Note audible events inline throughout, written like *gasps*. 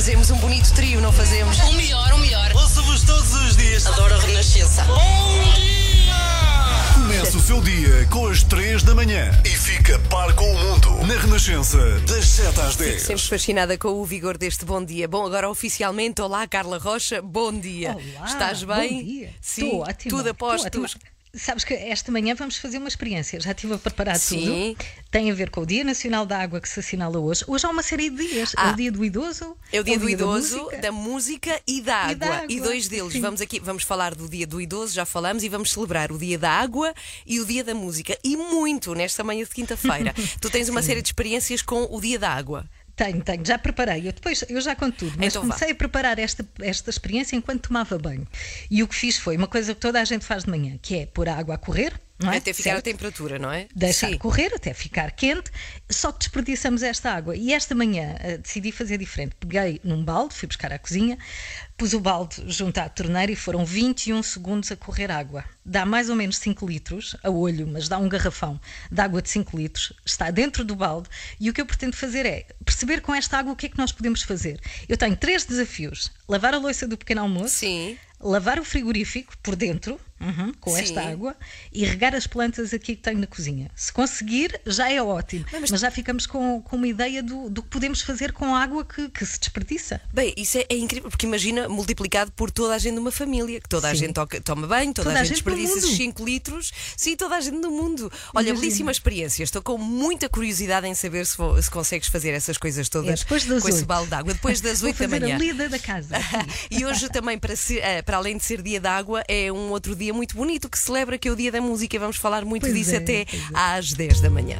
fazemos um bonito trio, não fazemos? O melhor, o melhor. Ouço-vos todos os dias. Adoro a Renascença. Bom dia! Começa o seu dia com as 3 da manhã e fica par com o mundo na Renascença, das 7 às 10. Sempre fascinada com o vigor deste bom dia. Bom, agora oficialmente, olá Carla Rocha, bom dia. Olá, Estás bem? Bom dia. Sim, Estou ótima. tudo a Estou postos. ótima. Sabes que esta manhã vamos fazer uma experiência. Já estive a preparar Sim. tudo. Tem a ver com o Dia Nacional da Água que se assinala hoje. Hoje há uma série de dias. Ah. É o dia do idoso. É o dia do da idoso, música. da música e da água. E da água, dois deles. sim. Vamos aqui, vamos falar do dia do idoso, já falamos, e vamos celebrar o dia da água e o dia da música. E muito nesta manhã de quinta-feira. *laughs* tu tens uma série de experiências com o dia da água. Tenho, tenho, já preparei. Eu depois eu já conto tudo, mas Então vá. comecei a preparar esta, esta experiência enquanto tomava banho. E o que fiz foi uma coisa que toda a gente faz de manhã, que é pôr a água a correr, não é? Até ficar a Certo? temperatura, não é? deixar Sim. correr até ficar quente, só que desperdiçamos esta água. E esta manhã eh, decidi fazer diferente. Peguei num balde, fui buscar à cozinha, pus o balde junto à torneira e foram 21 segundos a correr água. Dá mais ou menos 5 litros a olho, mas dá um garrafão de água de 5 litros, está dentro do balde e o que eu pretendo fazer é perceber com esta água o que é que nós podemos fazer. Eu tenho três desafios: lavar a louça do pequeno almoço, Sim. lavar o frigorífico por dentro, uhum, com Sim. esta água, e regar as plantas aqui que tenho na cozinha. Se conseguir, já é ótimo. mas- Mas, já ficamos com, com uma ideia do, do que podemos fazer com a água que, que se desperdiça. Bem, isso é, é incrível, porque imagina multiplicado por toda a gente de uma família, que toda a Sim. gente toca- toma banho, toda, Toda a a gente desperdiça esses mundo. 5 litros. Sim, toda a gente do mundo. Olha, Imagina. belíssima experiência. Estou com muita curiosidade em saber se, vo- se consegues fazer essas coisas É todas depois das com esse oito. balde de água. Depois das *laughs* Vou 8 da manhã. a lida da casa. *laughs* E hoje também, para, ser- eh, para além de ser dia da água, é um outro dia muito bonito que celebra que é o dia da música. Vamos falar muito Pois disso é, até é. às 10 da manhã.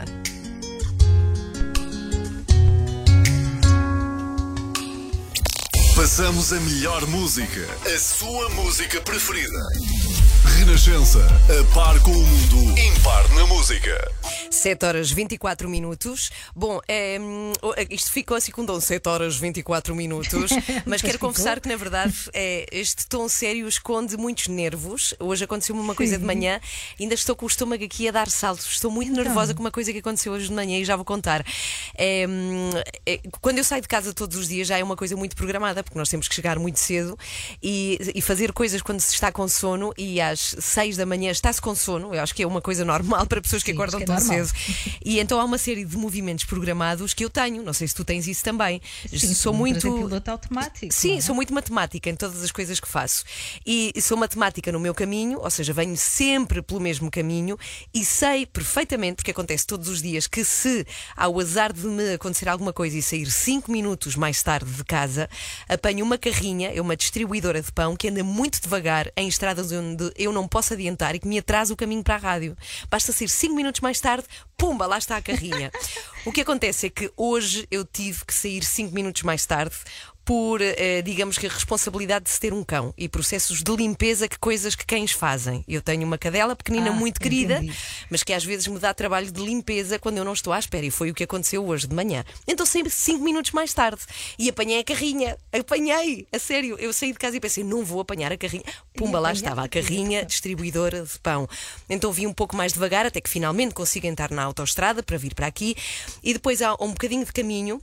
Passamos a melhor música, a sua música preferida. Renascença, a par com o mundo, impar na música. 7 horas 24 minutos. Bom, é, isto ficou assim com um dom 7 horas 24 minutos, *laughs* mas quero confessar que na verdade é, este tom sério esconde muitos nervos. Hoje aconteceu-me uma coisa de manhã, ainda estou com o estômago aqui a dar saltos. Estou muito Então. nervosa com uma coisa que aconteceu hoje de manhã e já vou contar. É, quando eu saio de casa todos os dias já é uma coisa muito programada, porque nós temos que chegar muito cedo e, e fazer coisas quando se está com sono e às 6 da manhã está-se com sono. Eu acho que é uma coisa normal para pessoas que Sim, acordam que é tão normal. cedo. E então há uma série de movimentos programados que eu tenho. Não sei se tu tens isso também. Sim, sou muito. piloto automático. Sim, é? sou muito matemática em todas as coisas que faço. E sou matemática no meu caminho, ou seja, venho sempre pelo mesmo caminho e sei perfeitamente, porque acontece todos os dias, que se ao azar de me acontecer alguma coisa e sair 5 minutos mais tarde de casa, apanho uma carrinha, é uma distribuidora de pão que anda muito devagar em estradas onde eu não posso adiantar e que me atrasa o caminho para a rádio. Basta sair 5 minutos mais tarde, pumba, lá está a carrinha. *laughs* o que acontece é que hoje eu tive que sair 5 minutos mais tarde por, eh, digamos que, a responsabilidade de se ter um cão e processos de limpeza que coisas que cães fazem. Eu tenho uma cadela pequenina Ah, muito querida, entendi. mas que às vezes me dá trabalho de limpeza quando eu não estou à espera. E foi o que aconteceu hoje de manhã. Então saí cinco minutos mais tarde e apanhei a carrinha. Apanhei, a sério. Eu saí de casa e pensei, não vou apanhar a carrinha. Pumba, lá estava a carrinha. carrinha distribuidora de pão. Então vim um pouco mais devagar até que finalmente consigo entrar na autoestrada para vir para aqui. E depois há um bocadinho de caminho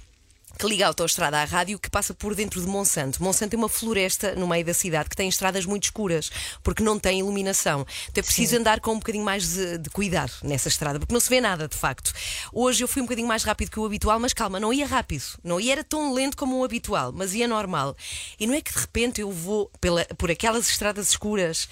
que liga a autoestrada à rádio que passa por dentro de Monsanto. Monsanto é uma floresta no meio da cidade que tem estradas muito escuras porque não tem iluminação. Então é preciso andar com um bocadinho mais de, de cuidado nessa estrada porque não se vê nada de facto. Hoje eu fui um bocadinho mais rápido que o habitual, mas calma, não ia rápido. Não ia era tão lento como o habitual, mas ia normal. E não é que de repente eu vou pela, por aquelas estradas escuras.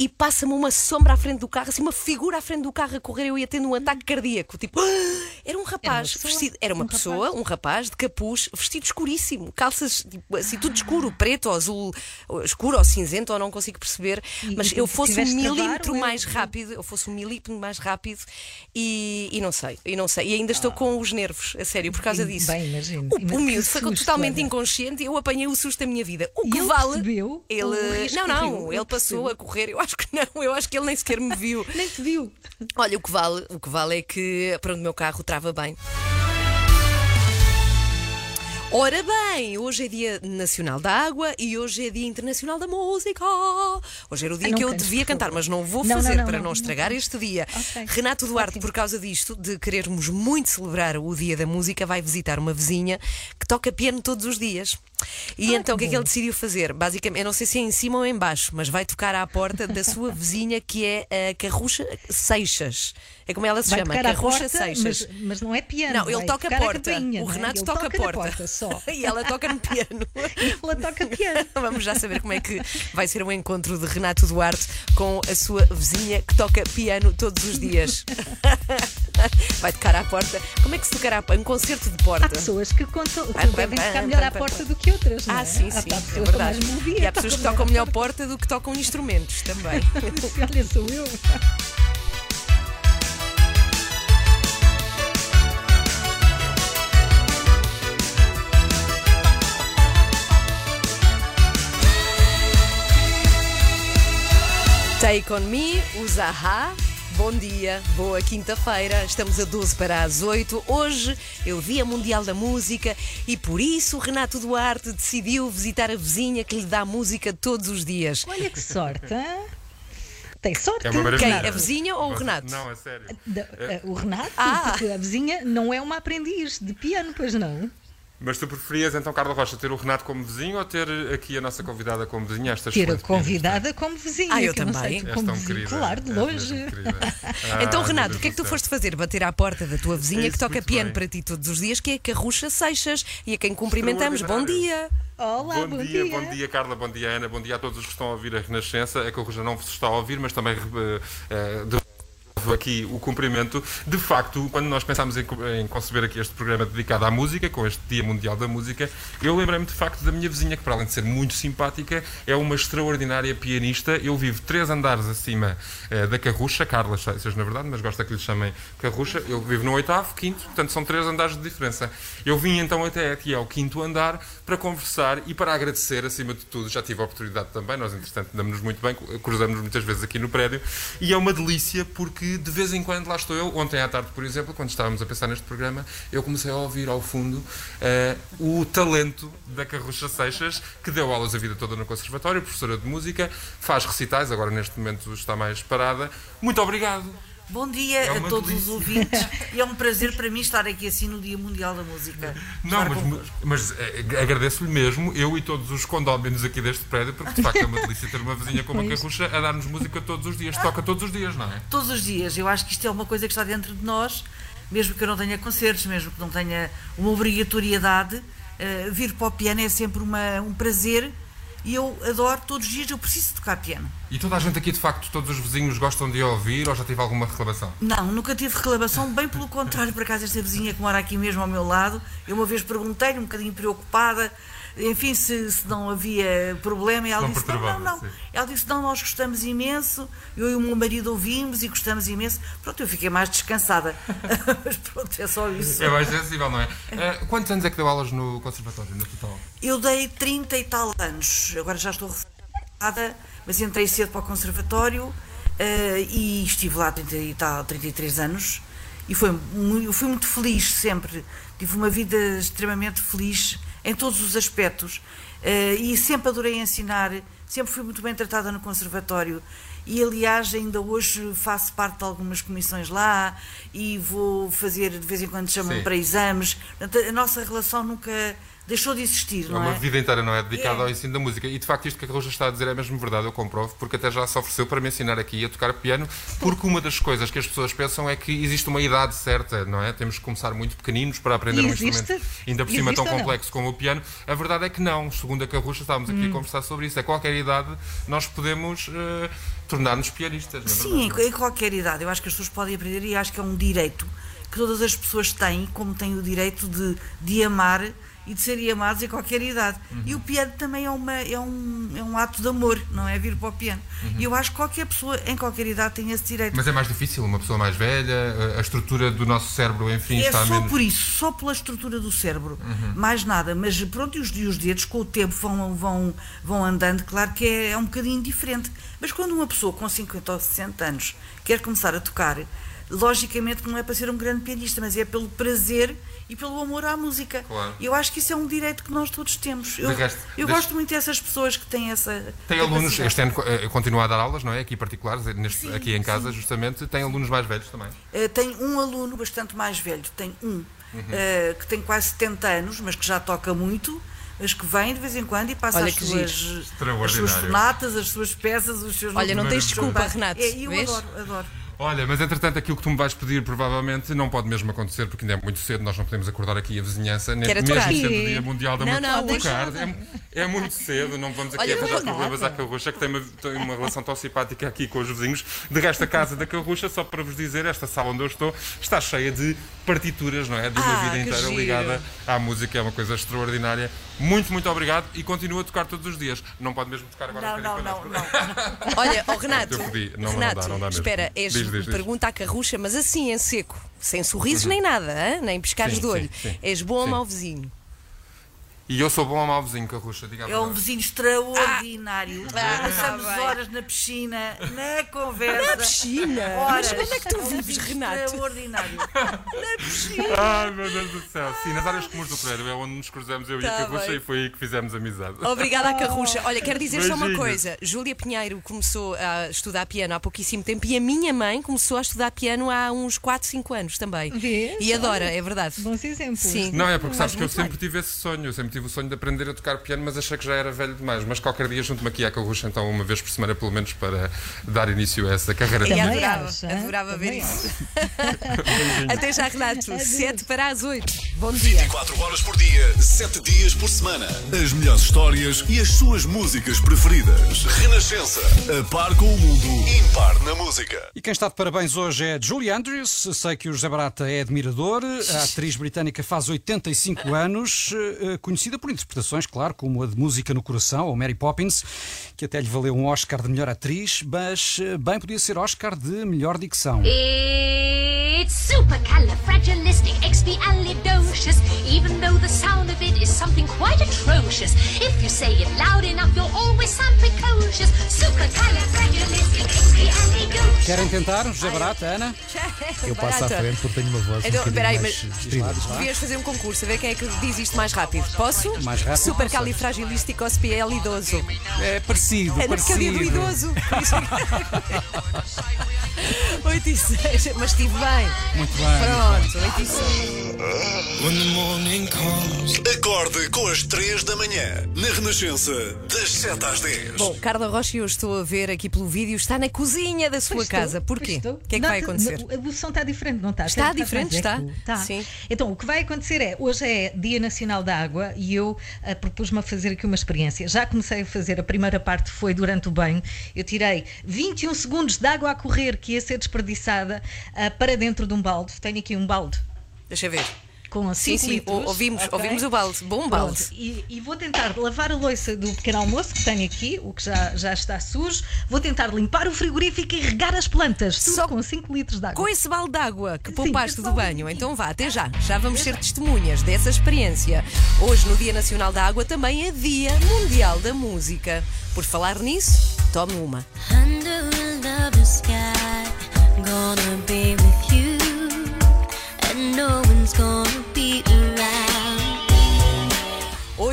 E passa-me uma sombra à frente do carro, assim, uma figura à frente do carro a correr, eu ia tendo um ataque cardíaco. Tipo, *gasps* era um rapaz pessoa? vestido, era uma Um pessoa, rapaz? um rapaz de capuz, vestido escuríssimo, calças tipo, assim, tudo escuro, preto ou azul, ou escuro ou cinzento, ou não consigo perceber. E- mas e eu fosse um travar milímetro ou eu- mais rápido, eu fosse um milímetro mais rápido e, e não sei, e não sei. E ainda estou com os nervos, a sério, por causa disso. bem, imagino. O, o miúdo foi totalmente olha. inconsciente e eu apanhei o susto da minha vida. O que ele vale. percebeu Ele. Não, não, Ele passou percebeu? a correr. Eu acho que não, eu acho que ele nem sequer me viu. *laughs* Nem te viu. Olha, o que vale, o que vale é que pronto, o meu carro trava bem. Ora bem, hoje é Dia Nacional da Água e hoje é Dia Internacional da Música. Hoje era o dia Ah, que eu cantes, devia cantar, mas não vou Não, fazer não, para não, não não estragar este dia. Ok. Renato Duarte, Ótimo. por causa disto, de querermos muito celebrar o Dia da Música, vai visitar uma vizinha que toca piano todos os dias. E então o que é que ele decidiu fazer? Basicamente, eu não sei se é em cima ou em baixo, mas vai tocar à porta da sua vizinha que é a Carrucha Seixas. É como ela se Vai chama, à Carrucha porta, Seixas. mas, mas não é piano. Não, ele toca a porta. campainha, o é? Renato Ele toca a toca-lhe porta. só. *laughs* e ela toca no piano. *laughs* Ela toca piano. *laughs* Vamos já saber como é que vai ser o encontro de Renato Duarte com a sua vizinha que toca piano todos os dias. Vai tocar à porta. Como é que se tocará? Um concerto de porta. Há pessoas que, contam, que devem tocar melhor pam, à pam, porta do que outras, não Ah, é? sim, Há- sim, há é verdade. melodia, E há pessoas que tocam melhor porta do que tocam instrumentos também. Olha, sou eu. Take on me, os. Bom dia, boa quinta-feira, estamos a 12 para as 8. Hoje é o Dia Mundial da Música e por isso o Renato Duarte decidiu visitar a vizinha que lhe dá música todos os dias. Olha que sorte, hã? Tem sorte. É uma maravilha. Quem? A vizinha ou o Renato? Não, é sério. Da- eh, o Renato, Ah. porque a vizinha não é uma aprendiz de piano, pois não? Mas tu preferias então, Carla Rocha, ter o Renato como vizinho ou ter aqui a nossa convidada como vizinha? Esta Ter a convidada como vizinha. Ah, eu também. como tão vizinha. querida. Claro, de longe. querida. *laughs* Então, Ah, Renato, o que é que tu foste fazer? Bater à porta da tua vizinha Isso, que toca piano bem. para ti todos os dias, que é a Carrucha Seixas, e a quem cumprimentamos. Bom dia! Olá, bom, dia, bom dia, Carla, bom dia, Ana, bom dia a todos os que estão a ouvir a Renascença. É que o já não vos está a ouvir, mas também eh, eh, devolvo aqui o cumprimento. De facto, quando nós pensámos em, em conceber aqui este programa dedicado à música, com este Dia Mundial da Música, eu lembrei-me de facto da minha vizinha, que para além de ser muito simpática, é uma extraordinária pianista. Eu vivo três andares acima eh, da Carrucha, Carla, seja na verdade, mas gosta que lhe chamem Carrucha. Eu vivo no oitavo, quinto, portanto são três andares de diferença. Eu vim então até aqui ao quinto andar para conversar e para agradecer, acima de tudo, já tive a oportunidade também, nós entretanto damos-nos muito bem, cruzamos muitas vezes aqui no prédio, e é uma delícia porque de vez em quando lá estou eu, ontem à tarde, por exemplo, quando estávamos a pensar neste programa, eu comecei a ouvir ao fundo eh, o talento da Carrucha Seixas, que deu aulas a vida toda no Conservatório, professora de música, faz recitais, agora neste momento está mais parada. Muito obrigado! Bom dia É a uma todos delícia. os ouvintes *laughs* e é um prazer para mim estar aqui assim no Dia Mundial da Música. Não, mas, mas eh, agradeço-lhe mesmo, eu e todos os condóminos aqui deste prédio, porque de facto é uma delícia ter uma vizinha como a Carrucha a dar-nos música todos os dias. Toca todos os dias, não é? Todos os dias, eu acho que isto é uma coisa que está dentro de nós, mesmo que eu não tenha concertos, mesmo que não tenha uma obrigatoriedade, eh, vir para o piano é sempre uma, um prazer e eu adoro todos os dias, eu preciso tocar piano. E toda a gente aqui, de facto, todos os vizinhos gostam de ouvir ou já tive alguma reclamação? Não, nunca tive reclamação, bem pelo contrário, por acaso esta vizinha que mora aqui mesmo ao meu lado, eu uma vez perguntei-lhe, um bocadinho preocupada, enfim, se, se não havia problema, ela Não disse, não, não, não. sim. Ela disse, não, nós gostamos imenso, eu e o meu marido ouvimos e gostamos imenso. Pronto, eu fiquei mais descansada. *laughs* Mas pronto, é só isso. É mais sensível, não é? Eh, quantos anos é que deu aulas no Conservatório, no total? Eu dei 30 e tal anos, agora já estou reformada, mas entrei cedo para o conservatório eh, e estive lá 30 e tal, 33 anos e foi, eu fui muito feliz sempre. Tive uma vida extremamente feliz em todos os aspectos eh, e sempre adorei ensinar, sempre fui muito bem tratada no conservatório. E aliás, ainda hoje faço parte de algumas comissões lá e vou fazer, de vez em quando chamam para exames. Portanto, a nossa relação nunca deixou de existir, É não uma é? vida inteira, não é? Dedicada É. ao ensino da música. E de facto, isto que a Carrucha está a dizer é mesmo verdade, eu comprovo, porque até já se ofereceu para me ensinar aqui a tocar piano, porque uma das coisas que as pessoas pensam é que existe uma idade certa, não é? Temos que começar muito pequeninos para aprender um instrumento ainda por cima Existe tão não? complexo como o piano. A verdade é que não. Segundo a Carrucha, estávamos aqui Hum. a conversar sobre isso. A qualquer idade nós podemos eh, tornar-nos pianistas, não é Sim, verdade? em qualquer idade. Eu acho que as pessoas podem aprender e acho que é um direito que todas as pessoas têm, como têm o direito de, de amar e de serem amados em qualquer idade. E o piano também é, uma, é, um, é um ato de amor, não é? Vir para o piano. E eu acho que qualquer pessoa, em qualquer idade, tem esse direito. Mas é mais difícil, uma pessoa mais velha, a- estrutura do nosso cérebro, enfim, É está só menos. por isso, só pela estrutura do cérebro, mais nada. Mas pronto, e os, e os dedos com o tempo vão, vão, vão andando, claro que é, é um bocadinho diferente. Mas quando uma pessoa com 50 ou 60 anos quer começar a tocar, logicamente que não é para ser um grande pianista, mas é pelo prazer e pelo amor à música. Claro. Eu acho que isso é um direito que nós todos temos. Eu, resto, eu deixa- gosto muito dessas pessoas que têm essa. Tem alunos, este ano eh, continua a dar aulas, não é? Aqui particulares, eh, neste- Sim, aqui em casa, sim. justamente. Tem alunos mais velhos também. Uh, tem um aluno bastante mais velho, tem um, Uhum. uh, que tem quase 70 anos, mas que já toca muito, mas que vem de vez em quando e passa as suas, as suas sonatas, as suas peças, os seus. Olha, não tens desculpa, Renato, É, eu vês? adoro, adoro. Olha, mas entretanto aquilo que tu me vais pedir provavelmente não pode mesmo acontecer porque ainda é muito cedo, nós não podemos acordar aqui a vizinhança, nem mesmo aturar. sendo o Dia Mundial da Não, Música. não, tocar. É, é muito cedo, não vamos aqui Olha, arranjar problemas à Carrucha, que tem uma, tem uma relação tão simpática aqui com os vizinhos. De resto, a casa da Carrucha, só para vos dizer, esta sala onde eu estou está cheia de partituras, não é? De uma Ah, vida inteira giro. ligada à música, é uma coisa extraordinária. Muito, muito obrigado e continua a tocar todos os dias. Não pode mesmo tocar agora Não, um não, não, não. Olha, oh Renato, Eu pedi. Não, não Renato, dá, não dá mesmo. espera, és, Diz, diz, diz. pergunta à carrucha, mas assim em seco, sem sorrisos nem nada, hã? nem pescares Sim, de olho. sim, sim. És bom ou Sim. mau vizinho? E eu sou bom ou mau vizinho, Carrucha, diga É um vizinho extraordinário. Ah, Passamos bem. horas na piscina, na conversa. Na piscina? Horas. Mas onde é que tu É um vives, Renato? Extraordinário. *laughs* Ai, meu Deus do céu. Sim, nas áreas comuns do prédio é onde nos cruzamos eu e Tá a Carrucha bem. e foi aí que fizemos amizade. Obrigada à Carrucha. Olha, quero dizer só uma coisa. Júlia Pinheiro começou a estudar piano há pouquíssimo tempo e a minha mãe começou a estudar piano há uns 4, 5 anos também. Vês? E adora, é verdade. Bons exemplos. Sim. Não, é porque sabes Faz que eu sempre bem. tive esse sonho. Eu sempre tive o sonho de aprender a tocar piano, mas achei que já era velho demais. Mas qualquer dia junto-me aqui à Carrucha, então, uma vez por semana, pelo menos, para dar início a essa carreira. E adorava, adorava ver isso. *laughs* Até já, Renato. 7 para as 8. Bom dia. 24 horas por dia, 7 dias por semana. As melhores histórias e as suas músicas preferidas. Renascença. A par com o mundo. Impar na música. E quem está de parabéns hoje é Julie Andrews. Sei que o José Barata é admirador. A *laughs* atriz britânica faz 85 anos, eh, conhecida por interpretações, claro, como a de Música no Coração, ou Mary Poppins, que até lhe valeu um Oscar de melhor atriz, mas eh, bem podia ser Oscar de melhor dicção. It's supercalifragilisticexpialidocious, even though the sound of it is something quite atrocious. If you say it loud enough, you'll always sound precocious. Supercalifragilisticexpialidocious. Querem tentar, José Barata, Ana? Eu passo à frente porque tenho uma voz Então, um bocadinho peraí, mais mas-. Devias fazer um concurso, a ver quem é que diz isto mais rápido. Posso? Mais rápido, Supercalifragilisticexpialidoso. É parecido, É porque é o dia do parecido. idoso. Por isso é que- 8 e 6, mas estive bem. Muito bem. Pronto, 8 e 6. Acorde com as 3 da manhã. Na Renascença, das 7 às 10. Bom, Carla Rocha, eu estou a ver aqui pelo vídeo, está na cozinha da sua Pois estou, casa. pois Porquê? estou. O que é que vai Nota- acontecer? O som está diferente, não está? Está Até diferente, é está. que- Sim. Então, o que vai acontecer é, hoje é Dia Nacional da Água e eu ah, propus-me a fazer aqui uma experiência. Já comecei a fazer, a primeira parte foi durante o banho. Eu tirei 21 segundos de água a correr que ia ser desperdiçada ah, para dentro de um balde. Tenho aqui um balde Deixa eu ver. Com Sim, 5 sim, litros. ou- ouvimos, ok? ouvimos o balde. Bom balde. E, e vou tentar lavar a louça do pequeno almoço que tenho aqui, o que já, já está sujo. Vou tentar limpar o frigorífico e regar as plantas, tudo Só com 5 litros de água. Com esse balde de água que Sim, poupaste esse do balde banho, aqui. então vá, até já. Já vamos ser testemunhas dessa experiência. Hoje, no Dia Nacional da Água, também é Dia Mundial da Música. Por falar nisso, tome uma. Under a lover's sky, gonna be one's gonna be around.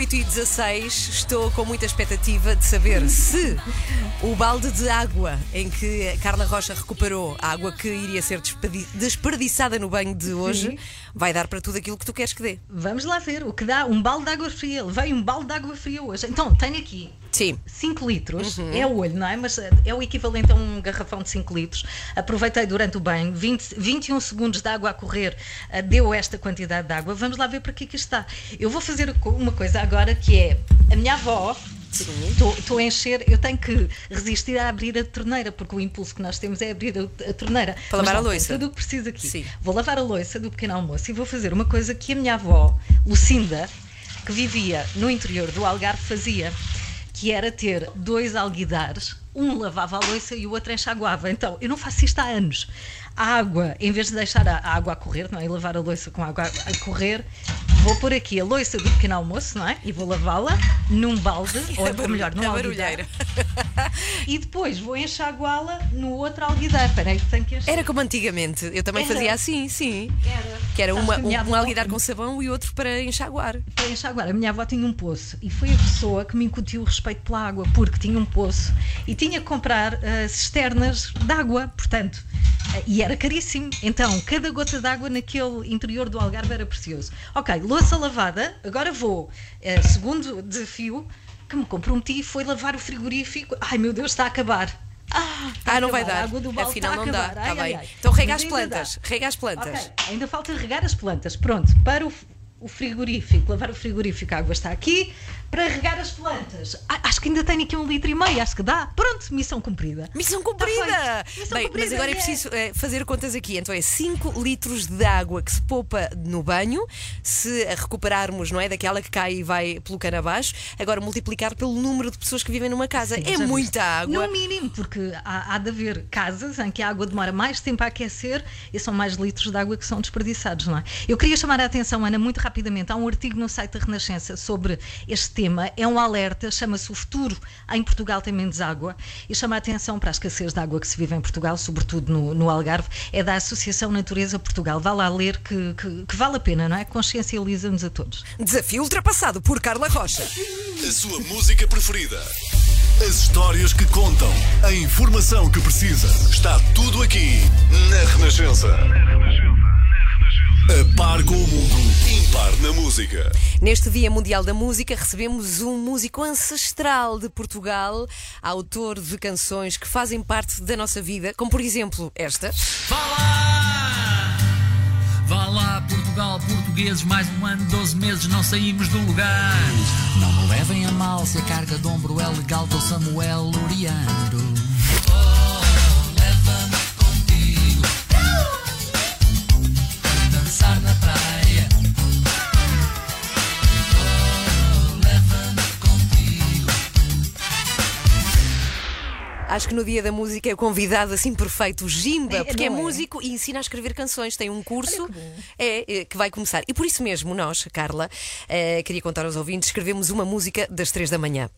8 e 16, estou com muita expectativa de saber se o balde de água em que Carla Rocha recuperou a água que iria ser desperdiçada no banho de hoje vai dar para tudo aquilo que tu queres que dê. Vamos lá ver o que dá um balde de água fria. Levei um balde de água fria hoje. Então, tenho aqui Sim. 5 litros, Uhum. é o olho, não é? Mas eh, é o equivalente a um garrafão de 5 litros. Aproveitei durante o banho, 20, 21 segundos de água a correr, eh, deu esta quantidade de água. Vamos lá ver para que é que está. Eu vou fazer uma coisa agora que é a minha avó. Estou a encher, eu tenho que resistir a abrir a torneira, porque o impulso que nós temos é abrir a, a torneira. Para lavar a louça. Tudo o que preciso aqui. Sim. Vou lavar a louça do pequeno almoço e vou fazer uma coisa que a minha avó, Lucinda, que vivia no interior do Algarve, fazia, que era ter dois alguidares, um lavava a louça e o outro enxaguava. Então, eu não faço isto há anos. A água, em vez de deixar a a água a correr, não é? E lavar a louça com a água a correr, Vou pôr aqui a loiça do pequeno almoço, não é? E vou lavá-la num balde, *laughs* ou, ou melhor, num a alguidar. barulheira. *laughs* E depois vou enxaguá-la no outro alguidar. Espera aí, que tenho que enxaguar. Era como antigamente. Eu também Era. fazia assim, sim. Era. Que era uma, que um, um alguidar com sabão e outro para enxaguar. para enxaguar. A minha avó tinha um poço e foi a pessoa que me incutiu o respeito pela água, porque tinha um poço e tinha que comprar ah, cisternas de água, portanto, ah, e era caríssimo. Então, cada gota de água naquele interior do Algarve era precioso. Ok, louça lavada, agora vou. ah, segundo desafio que me comprometi foi lavar o frigorífico. Ai meu Deus, está a acabar. Ah, Ah, não vai dar. A água do balde Afinal, não dá. acabar. Está Ai, ai, ai. Então rega Mas as dá. plantas. Rega as plantas. Ok, ainda falta regar as plantas. Pronto, para o, o frigorífico, lavar o frigorífico, a água está aqui. Para regar as plantas, acho que ainda tenho aqui um litro e meio, acho que dá. Pronto, missão cumprida. Missão Está cumprida! Missão Bem, cumprida, mas agora é yeah. preciso eh, fazer contas aqui. Então é 5 litros de água que se poupa no banho, se a recuperarmos, não é? Daquela que cai e vai pelo cano abaixo, agora multiplicar pelo número de pessoas que vivem numa casa. Sim, é muita água. No mínimo, porque há, há de haver casas em que a água demora mais tempo a aquecer e são mais litros de água que são desperdiçados, não é? Eu queria chamar a atenção, Ana, muito rapidamente. Há um artigo no site da Renascença sobre este tema. É um alerta, chama-se O Futuro em Portugal tem menos água e chama a atenção para a escassez de água que se vive em Portugal, sobretudo no, no Algarve. É da Associação Natureza Portugal. Vá lá ler que, que- que vale a pena, não é? Consciencializa-nos a todos. Desafio ultrapassado por Carla Rocha. A sua música preferida. As histórias que contam. A informação que precisa. Está tudo aqui na Renascença. A par com o mundo, na música. Neste Dia Mundial da Música, recebemos um músico ancestral de Portugal, autor de canções que fazem parte da nossa vida, como por exemplo esta. Vá lá! Vá lá, Portugal, portugueses, mais um ano, 12 meses, não saímos do lugar. Não me levem a mal se a carga de ombro é legal, tô Samuel Luriando. Acho que no Dia da Música é o convidado assim perfeito, o Jimba, É, porque é é? músico e ensina a escrever canções. Tem um curso é, é, que vai começar. E por isso mesmo, nós, Carla, eh, queria contar aos ouvintes, escrevemos uma música das três da manhã.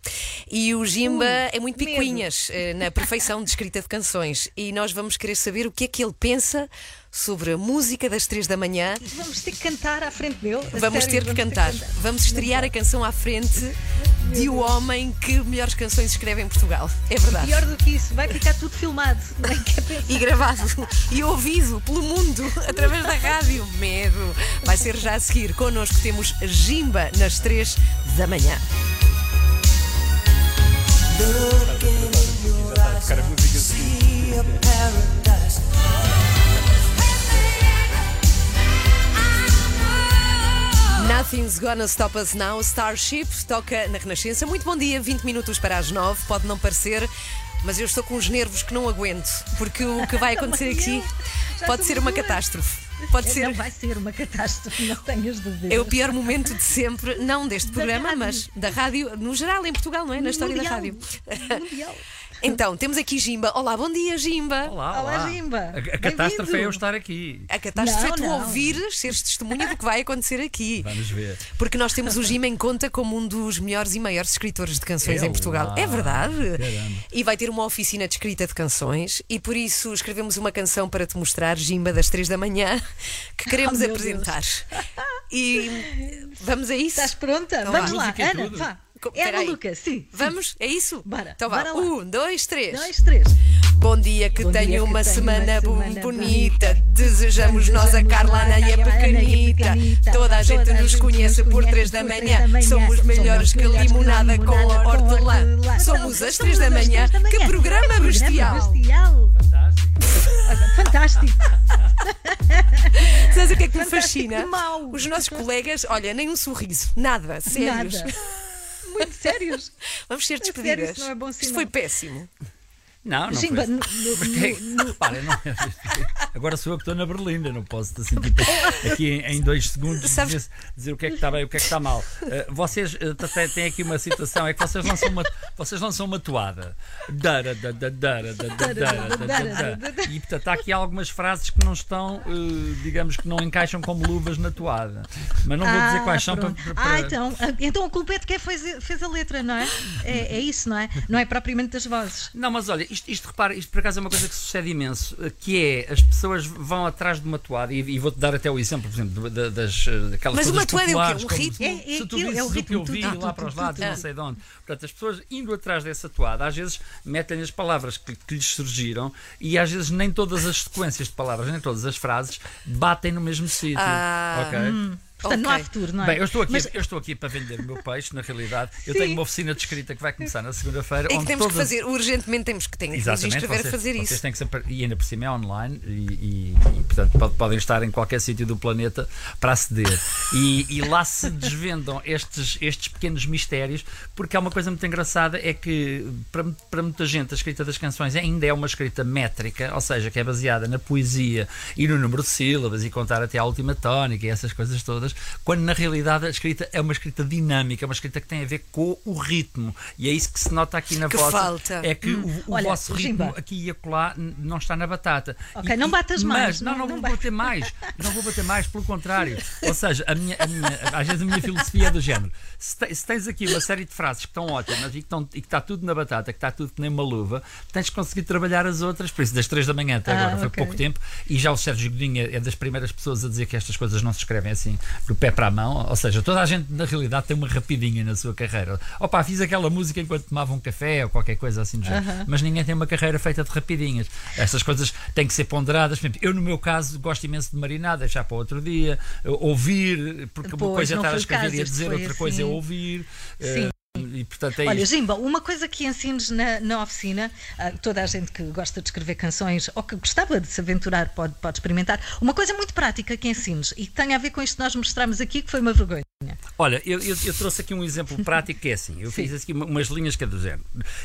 E o Jimba é muito picuinhas eh, na perfeição de escrita de canções. E nós vamos querer saber o que é que ele pensa sobre a música das três da manhã. Vamos ter que cantar à frente dele. Vamos sério, ter que cantar. Vamos estrear a canção à frente de o homem que melhores canções escreve em Portugal. É verdade. Pior do que isso, vai ficar tudo filmado. E gravado e ouvido pelo mundo através da rádio. Medo. Vai ser já a seguir. Connosco temos Jimba nas três da manhã. Nothing's Gonna Stop Us Now, Starship, toca na Renascença. Muito bom dia, 20 minutos para as 9, pode não parecer, mas eu estou com os nervos que não aguento, porque o que vai acontecer *laughs* aqui pode ser uma catástrofe. Pode ser. Não vai ser uma catástrofe, não tenhas dúvidas. É o pior momento de sempre, não deste programa, rádio. mas da rádio, no geral, em Portugal, não é? Na história da Mundial. rádio. Mundial. *laughs* Então, temos aqui Jimba. Olá, bom dia, Jimba. Olá, Olá, Jimba. A, a catástrofe é eu estar aqui. A catástrofe é Não, tu não. ouvires, seres testemunha do que vai acontecer aqui. Vamos ver. Porque nós temos o Jimba em conta como um dos melhores e maiores escritores de canções É em Portugal. lá. É verdade. Caramba. E vai ter uma oficina de escrita de canções e por isso escrevemos uma canção para te mostrar, Jimba, das três da manhã, que *laughs* queremos Oh, apresentar. E vamos a isso? Estás pronta? Então Vamos lá, Ana, vá. É a peraí. maluca, sim. Vamos? É isso? Bora, Então vá. bora lá. Um, dois, três. Dois, três. Bom dia, que Bom dia, tenha que uma semana, uma semana bonita. bonita. Desejamos nós a Carla, Ana e a pequenita. Toda a gente nos conhece por três da manhã. Somos melhores que limonada com hortelã. Somos às três da manhã. Que programa bestial! bestial. Fantástico. *laughs* Sabes o que é que me fascina? Os nossos colegas, olha, nem um sorriso, nada, sérios. Nada. Muito sérios. Vamos ser sério, despedidas. isso não é bom Isto sinal. foi péssimo. Não, não Jimba, foi. no- no- no- repara, não- *laughs* agora sou eu que estou na Berlinda, não posso assim, tipo, aqui em, em dois segundos dizer, dizer o que é que está bem e o que é que está mal. Uh, vocês uh, têm- aqui uma situação, é que vocês lançam uma, vocês lançam uma toada. Dara, da, da, dara, da, da, dara, da, da, da. E portanto há aqui algumas frases que não estão, uh, digamos que não encaixam como luvas na toada. Mas não vou dizer Ah, quais são para, pronto. para- Ah, para- então, ah, então a culpa é de quem fez, fez a letra, não é? é? É isso, não é? Não é propriamente das vozes. Não, mas olha, isto, isto repara, isto por acaso é uma coisa que sucede imenso, eh, que é as pessoas vão atrás de uma toada, e, e vou-te dar até o exemplo, por exemplo, da- das eh, daquelas Mas uma toada é o quê? Um ritmo? É- é se tu é visses o o que ritmo, eu vi tudo, lá tudo, para os lados, não sei de onde. Portanto, as pessoas indo atrás dessa toada, às vezes metem as palavras que, que lhes surgiram e às vezes nem todas as sequências de palavras, nem todas as frases batem no mesmo sítio. Ah, ok? Portanto, não há futuro, não é? Bem, eu estou, aqui, Mas- eu estou aqui para vender o meu peixe, na realidade. Eu Sim. tenho uma oficina de escrita que vai começar na segunda-feira. É que temos que todas- fazer, urgentemente temos que, tem que nos Exatamente, vocês, a fazer vocês isso. têm que e ainda por cima é online e, e- e, portanto pod- podem estar em qualquer sítio do planeta para aceder e, e lá se desvendam estes, estes pequenos mistérios porque há uma coisa muito engraçada é que para, para muita gente a escrita das canções ainda é uma escrita métrica ou seja, que é baseada na poesia e no número de sílabas e contar até à última tónica e essas coisas todas, quando na realidade a escrita é uma escrita dinâmica, é uma escrita que tem a ver com o ritmo e é isso que se nota aqui na Que vossa falta. é que o, o Olha, vosso ritmo aqui e acolá não está na batata. Ok, E- não batas mais, Não, não- não, não vou batas. bater mais. Não vou bater mais, pelo contrário. *laughs* Ou seja, a minha, a minha- às vezes a minha filosofia é do género. Se, te- se tens aqui uma série de frases que estão ótimas e que, estão, e que está tudo na batata, que está tudo que nem uma luva, tens que conseguir trabalhar as outras. Por isso, das 3 da manhã até Ah, agora foi ok. pouco tempo. E já o Sérgio Godinho é das primeiras pessoas a dizer que estas coisas não se escrevem assim do pé para a mão. Ou seja, toda a gente na realidade tem uma rapidinha na sua carreira. Opa, fiz aquela música enquanto tomava um café ou qualquer coisa assim do género. Mas ninguém tem uma carreira feita de rapidinhas. Estas coisas têm que ser ponderadas. Eu, no meu caso, gosto imenso de marinar, deixar para outro dia, ouvir, porque uma coisa é estar a escrever e a dizer, outra coisa é assim. ouvir. Sim. Eh, e portanto é Olha, isto. Jimba, uma coisa que ensines na, na oficina, ah, toda a gente que gosta de escrever canções ou que gostava de se aventurar pode, pode experimentar, uma coisa muito prática que ensines e que tem a ver com isto que nós mostramos aqui, que foi uma vergonha. Olha, eu, eu- eu trouxe aqui um exemplo prático que é assim. Eu fiz aqui uma- umas linhas que é do.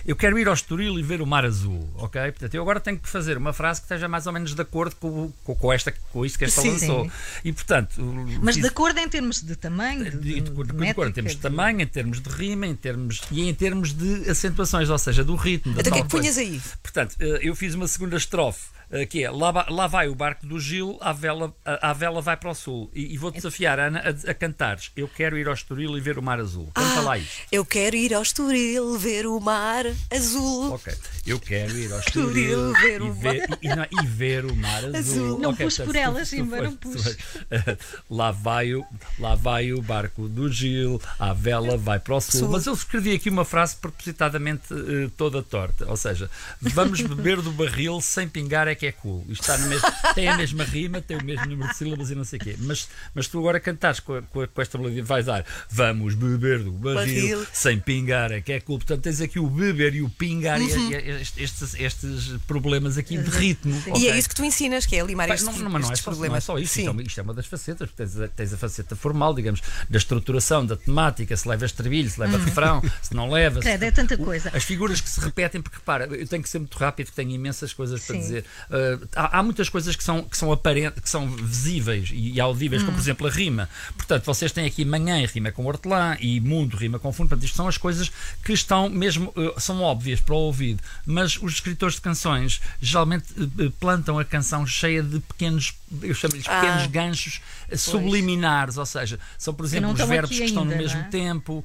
Eu quero ir ao Estoril e ver o mar azul, ok? Portanto, eu agora tenho que fazer uma frase que esteja mais ou menos de acordo com, com, com esta, com isto que esta Sim. lançou. Sim. E portanto. Mas fiz- de acordo em termos de tamanho, de, de, de, de, acordo, em termos de tamanho, em termos de rima, em termos, e em termos de acentuações, ou seja, do ritmo. Então o que é que punhas aí? Portanto, eh, eu fiz uma segunda estrofe. Eh, Que é lá, lá vai o barco do Gil, a vela, a, a vela vai para o sul. E, e vou desafiar a Ana a, a cantares. Eu quero ir ao Estoril e ver o mar azul. Canta lá isto. Eu quero ir ao Estoril ver o mar azul. Ok. Eu quero ir ao Estoril, ver e, ver, e, não, e ver o mar *laughs* azul. Azul. Não Ok, pus por tu- ela, tu Simba, foste- não pus. *laughs* lá, vai o, lá vai o barco do Gil, a vela vai para o sul. Sul. Mas eu escrevi aqui uma frase propositadamente eh, toda torta. Ou seja, vamos beber do barril sem pingar é que é cool. Isto está no mesmo, tem a mesma rima, tem o mesmo número de sílabas e não sei o quê. Mas, mas tu agora cantares com, a- com, a- com esta melodia, vais dar vamos beber do barril, Barril. sem pingar é que é cool. Portanto, tens aqui o beber e o pingar e, e estes, estes problemas aqui de ritmo. E ok? é isso que tu ensinas, que é limar Pá, estes, não, não, não é, estes só, não é problemas. só isso, Sim. então, isto é uma das facetas, porque tens a, tens a faceta formal, digamos, da estruturação, da temática, se leva estribilho, se leva refrão, se não leva. se- Uhum. Credo, é tanta coisa. As figuras que se repetem, porque repara, eu tenho que ser muito rápido, porque tenho imensas coisas para Sim. dizer. Uh, há, há muitas coisas que são, que são aparentes, que são visíveis e, e audíveis, Hum. como por exemplo a rima. Portanto, vocês têm aqui manhã rima com hortelã e mundo rima com fundo. Portanto, isto são as coisas que estão mesmo, uh, são óbvias para o ouvido. Mas os escritores de canções geralmente uh, uh, plantam a canção cheia de pequenos, eu chamo-lhes Ah. pequenos ganchos subliminares, ou seja, são por exemplo os verbos que estão no mesmo é? tempo,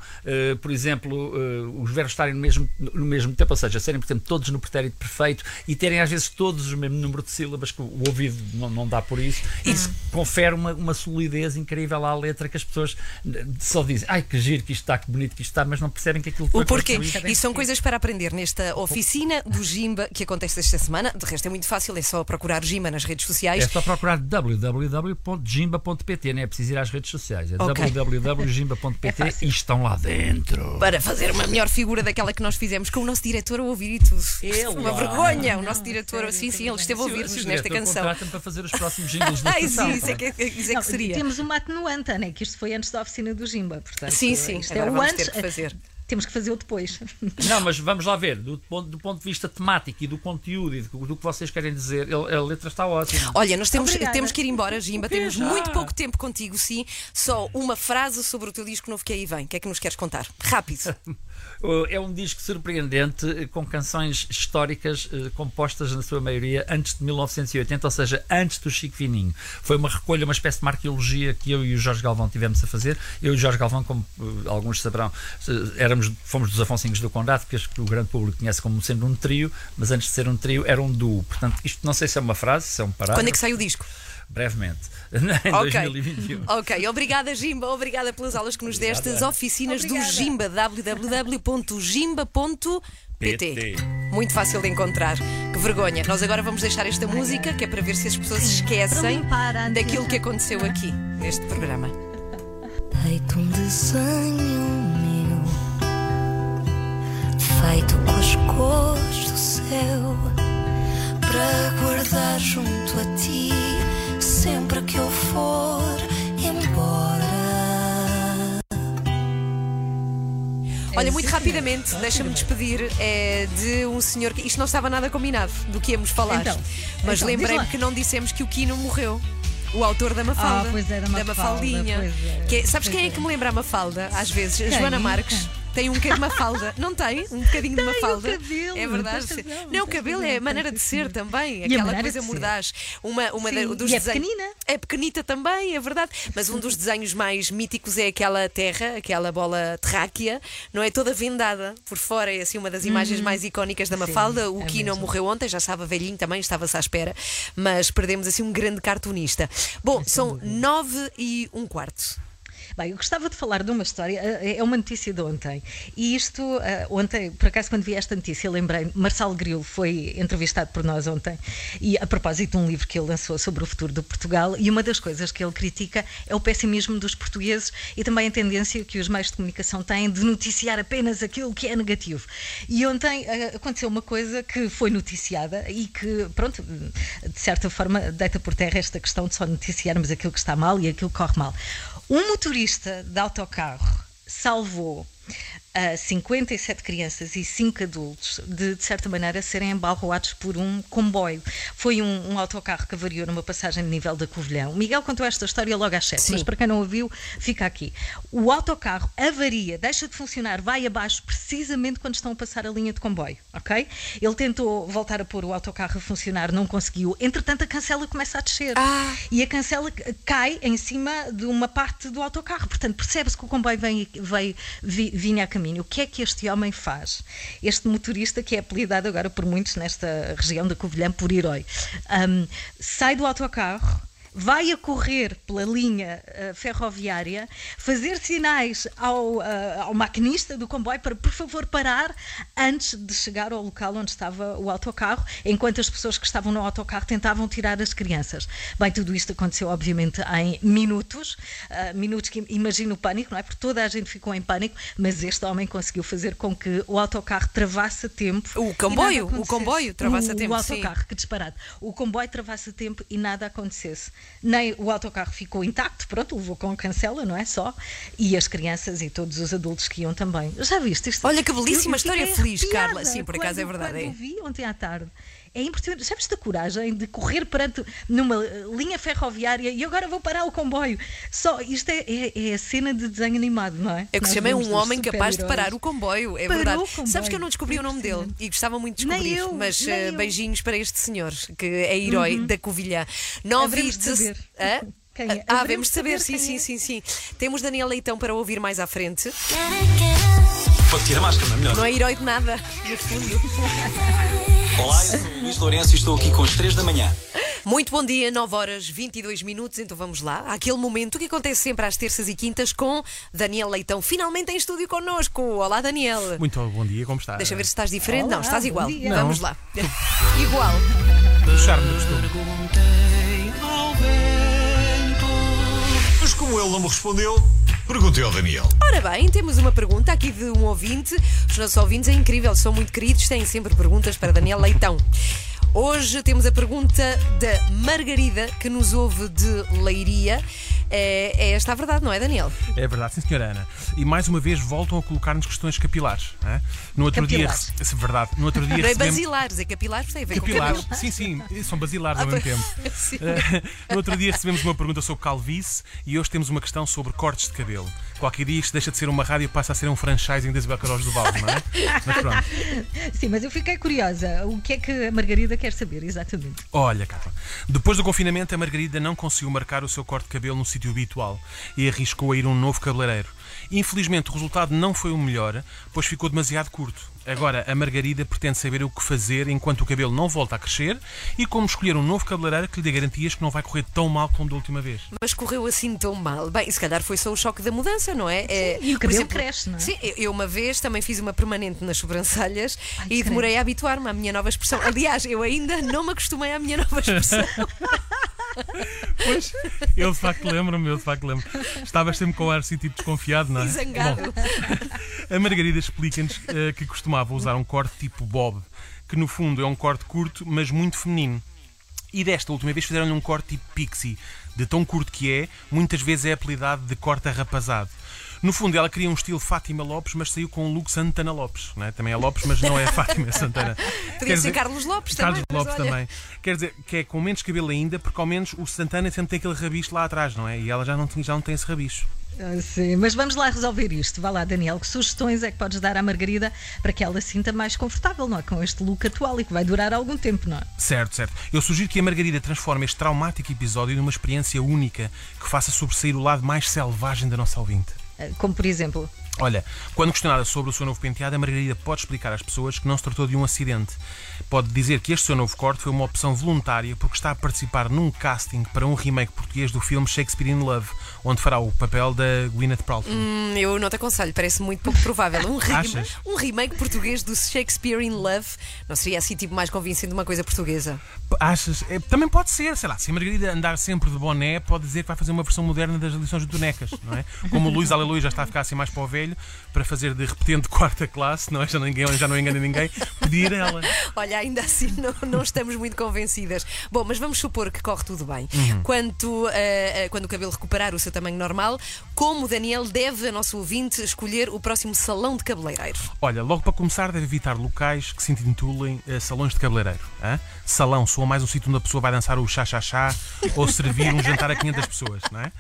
por exemplo, os verbos estarem no mesmo, no mesmo tempo, ou seja, serem, portanto, todos no pretérito perfeito e terem às vezes todos o mesmo número de sílabas que o ouvido não, não dá por isso. Isso confere uma, uma solidez incrível à letra que as pessoas eh, só dizem, ai que giro que isto está, que bonito que isto está, mas não percebem que aquilo foi O porquê? E são coisas para aprender nesta oficina do Jimba que acontece esta semana. De resto é muito fácil, é só procurar Jimba nas redes sociais. É só procurar www.jimba.pt, não é preciso ir às redes sociais. É Ok. www.jimba.pt *laughs* e estão lá dentro. Para fazer uma melhor figura daquela que nós fizemos com o nosso diretor a ouvir e tudo. Ele uma vergonha. O nosso diretor, sim, sim, ele esteve a ouvir-nos nesta diretor canção. contrata-me para fazer os próximos jingles da Ai, estação, sim, isso é que, isso é Não, que seria. Temos uma atenuante, né? que isto foi antes da oficina do Jimba. Portanto, Sim, sim, Isto agora é o vamos antes. ter que fazer. Temos que fazer o depois. *laughs* Não, mas vamos lá ver, do ponto, do ponto de vista temático e do conteúdo e do, do que vocês querem dizer, ele- a letra está ótima. Olha, nós temos, Obrigada. temos que ir embora, Jimba. Temos Já? muito pouco tempo contigo, sim. Só uma frase sobre o teu disco novo que aí vem. O que é que nos queres contar? Rápido. *laughs* É um disco surpreendente eh, com canções históricas eh, compostas na sua maioria antes de 1980, ou seja, antes do Chico Fininho. Foi uma recolha, uma espécie de arqueologia que eu e o Jorge Galvão tivemos a fazer. Eu e o Jorge Galvão, como eh, alguns saberão, eh, éramos, fomos dos Afonsinhos do Condado, que acho que o grande público conhece como sendo um trio, mas antes de ser um trio era um duo. Portanto, isto não sei se é uma frase, se é um parágrafo. Quando é que sai o disco? Brevemente, *laughs* em Ok. 2021. Ok, obrigada Jimba, obrigada pelas aulas que nos deste, as oficinas Obrigada. do Jimba, www.jimba.pt. PT. Muito fácil de encontrar. Que vergonha. Nós agora vamos deixar esta música, que é para ver se as pessoas se esquecem daquilo que aconteceu aqui, neste programa. Feito um desenho meu, feito com as cores do céu, para guardar junto a ti, sempre que eu for embora. Olha, muito rapidamente, deixa-me despedir é, de um senhor que. Isto não estava nada combinado do que íamos falar. Então, mas então, lembrei-me que não dissemos que o Kino morreu. O autor da Mafalda. Ah, pois é, da Mafalda, Mafaldinha. pois é, Que é- sabes quem é é. que me lembra a Mafalda? Às vezes, a? Joana Marques. Tem um bocadinho de Mafalda. Não tem? Um bocadinho de Tem, o Mafalda. cabelo, É verdade. razão, não, o cabelo é a maneira de ser também. Aquela coisa de mordaz. Uma, uma da- Sim, dos e é desenhos- pequenina. é pequenita também, é verdade. Mas um dos desenhos mais míticos é aquela terra, aquela bola terráquea, não é? Toda vendada por fora. É assim uma das imagens mais icónicas da Mafalda. o é Kino mesmo. morreu ontem, já estava velhinho também, estava-se à espera. Mas perdemos assim um grande cartunista. Bom, são nove e um quarto. Bem, eu gostava de falar de uma história, eh, é uma notícia de ontem. E isto, eh, ontem, por acaso, quando vi esta notícia, lembrei, Marçal Grilo foi entrevistado por nós ontem, e a propósito de um livro que ele lançou sobre o futuro de Portugal, e uma das coisas que ele critica é o pessimismo dos portugueses e também a tendência que os meios de comunicação têm de noticiar apenas aquilo que é negativo. E ontem eh, aconteceu uma coisa que foi noticiada e que, pronto, de certa forma, deita por terra esta questão de só noticiarmos aquilo que está mal e aquilo que corre mal. Um motorista de autocarro salvou ah, 57 crianças e 5 adultos de, de certa maneira, serem embalroados por um comboio. Foi um, um autocarro que avariou numa passagem de nível da Covilhã. O Miguel contou esta história logo às 7, Sim. mas para quem não ouviu, fica aqui. O autocarro avaria, deixa de funcionar, vai abaixo precisamente quando estão a passar a linha de comboio, ok? Ele tentou voltar a pôr o autocarro a funcionar, não conseguiu. Entretanto, a cancela começa a descer. Ah. E a cancela cai em cima de uma parte do autocarro. Portanto, percebe-se que o comboio vem, vi- vinha a caminho. O que é que este homem faz? Este motorista, que é apelidado agora por muitos nesta região da Covilhã por herói, hum, sai do autocarro. Vai a correr pela linha eh, ferroviária, fazer sinais ao, eh, ao maquinista do comboio para, por favor, parar antes de chegar ao local onde estava o autocarro, enquanto as pessoas que estavam no autocarro tentavam tirar as crianças. Bem, tudo isto aconteceu, obviamente, em minutos, ah, minutos que imagino o pânico, não é? Porque toda a gente ficou em pânico, mas este homem conseguiu fazer com que o autocarro travasse a tempo. O comboio, o comboio travasse a tempo, O sim. autocarro, que disparado. O comboio travasse a tempo e nada acontecesse. Nem o autocarro ficou intacto, pronto, levou com cancela, não é só? E as crianças e todos os adultos que iam também. Já viste isto? Olha que belíssima Eu- eu história feliz, Carla. Sim, por acaso é quando- verdade, Quando é. o vi ontem à tarde. É impressionante. Sabes a coragem de correr perante numa eh, linha ferroviária e agora vou parar o comboio? Só, isto é, é, é a cena de desenho animado, não é? É o que Nós se chama vemos um homem capaz de parar o comboio, é Parou verdade. o comboio. Sabes que eu não descobri o nome dele e gostava muito de Nem descobrir, eu, mas nem eu. beijinhos para este senhor, que é herói da Covilhã. 9 e Haveremos de 16 saber. Hã? *laughs* Quem é? Ah, de saber, saber sim, quem sim, é. sim, sim. Temos Daniel Leitão para ouvir mais à frente. Pode tirar a máscara, não é melhor? Não é herói de nada, no fundo. *laughs* Olá, eu sou o Luís Lourenço e estou aqui com as 3 da manhã. Muito bom dia, 9 horas 22 minutos, então vamos lá. Aquele momento que acontece sempre às terças e quintas com Daniel Leitão, finalmente em estúdio connosco. Olá, Daniel. Muito bom dia, como está? Deixa ver se estás diferente. Olá, não, estás bom igual. dia. Vamos lá. Igual. O charme do costume. Mas como ele não me respondeu, perguntei ao Daniel. Ora bem, temos uma pergunta aqui de um ouvinte. Os nossos ouvintes é incrível, são muito queridos, têm sempre perguntas para Daniel Leitão. Hoje temos a pergunta da Margarida, que nos ouve de Leiria. É, é esta a verdade, não é, Daniel? É verdade, sim, senhora Ana. E mais uma vez voltam a colocar-nos questões capilares. é? No outro Capilares. dia. É verdade. No outro dia Não é recebemos- basilares, é capilares, tem a ver Capilares, com cabelo. sim, sim, são basilares Ah, ao mesmo tempo. Sim. *laughs* No outro dia recebemos uma pergunta sobre calvície e hoje temos uma questão sobre cortes de cabelo. Qualquer dia isto deixa de ser uma rádio e passa a ser um franchising da Isabel Caros do Valdo, não é? Mas pronto. *laughs* Sim, mas eu fiquei curiosa. O que é que a Margarida quer saber, exatamente? Olha, Carla, depois do confinamento, a Margarida não conseguiu marcar o seu corte de cabelo no sítio habitual e arriscou a ir a um novo cabeleireiro. Infelizmente, o resultado não foi o melhor, pois ficou demasiado curto. Agora, a Margarida pretende saber o que fazer enquanto o cabelo não volta a crescer e como escolher um novo cabeleireiro que lhe dê garantias que não vai correr tão mal como da última vez. Mas correu assim tão mal. Bem, se calhar foi só o choque da mudança, não é? É, e o cabelo cresce, não é? Sim, eu- uma vez também fiz uma permanente nas sobrancelhas e credo. demorei a habituar-me à minha nova expressão. Aliás, eu ainda não me acostumei à minha nova *laughs* expressão. *laughs* Pois, eu de facto lembro-me, eu de facto lembro. Estavas sempre com o ar assim, tipo desconfiado, não é? Zangado. Bom, *laughs* a Margarida explica-nos eh, que costumava usar um corte tipo bob, que no fundo é um corte curto, mas muito feminino. E desta última vez fizeram-lhe um corte tipo pixie, de tão curto que é, muitas vezes é apelidado de corte arrapazado. No fundo, ela queria um estilo Fátima Lopes, mas saiu com um look Santana Lopes. Não é? Também é Lopes, mas não é *laughs* Fátima, Santana. Podia ser dizer- Carlos Lopes Carlos também. Lopes também. Quer dizer, que é com menos cabelo ainda, porque ao menos o Santana sempre tem aquele rabicho lá atrás, não é? E ela já não, tem- já não tem esse rabicho. Ah, Sim, mas vamos lá resolver isto. Vá lá, Daniel, que sugestões é que podes dar à Margarida para que ela se sinta mais confortável, não é? Com este look atual e que vai durar algum tempo, não é? Certo, certo. Eu sugiro que a Margarida transforme este traumático episódio numa experiência única que faça sobressair o lado mais selvagem da nossa ouvinte. Ah, Como por exemplo, Olha, quando questionada sobre o seu novo penteado, a Margarida pode explicar às pessoas que não se tratou de um acidente. Pode dizer que este seu novo corte foi uma opção voluntária porque está a participar num casting para um remake português do filme Shakespeare in Love, onde fará o papel da Gwyneth Paltrow. Hum, eu não te aconselho, parece muito pouco provável. Um, rem- um remake português do Shakespeare in Love não seria assim tipo mais convincente uma coisa portuguesa? Achas? É, também pode ser, sei lá, se a Margarida andar sempre de boné, pode dizer que vai fazer uma versão moderna das lições de bonecas, não é? Como o Luís Aleluia já está a ficar assim mais para o velho, para fazer de repetente *laughs* quarta classe, não é? Já, ninguém, já não engana ninguém, pedir ela. *laughs* Olha, ainda assim não, não estamos muito convencidas. Bom, mas vamos supor que corre tudo bem. Uhum. Quanto, eh, quando o cabelo recuperar o seu tamanho normal, como Daniel deve, a nosso ouvinte, escolher o próximo salão de cabeleireiro? Olha, logo para começar, deve evitar locais que se intitulem eh, salões de cabeleireiro. Salão soa mais um sítio onde a pessoa vai dançar o chá-chá-chá ou servir um jantar a 500 pessoas, não é?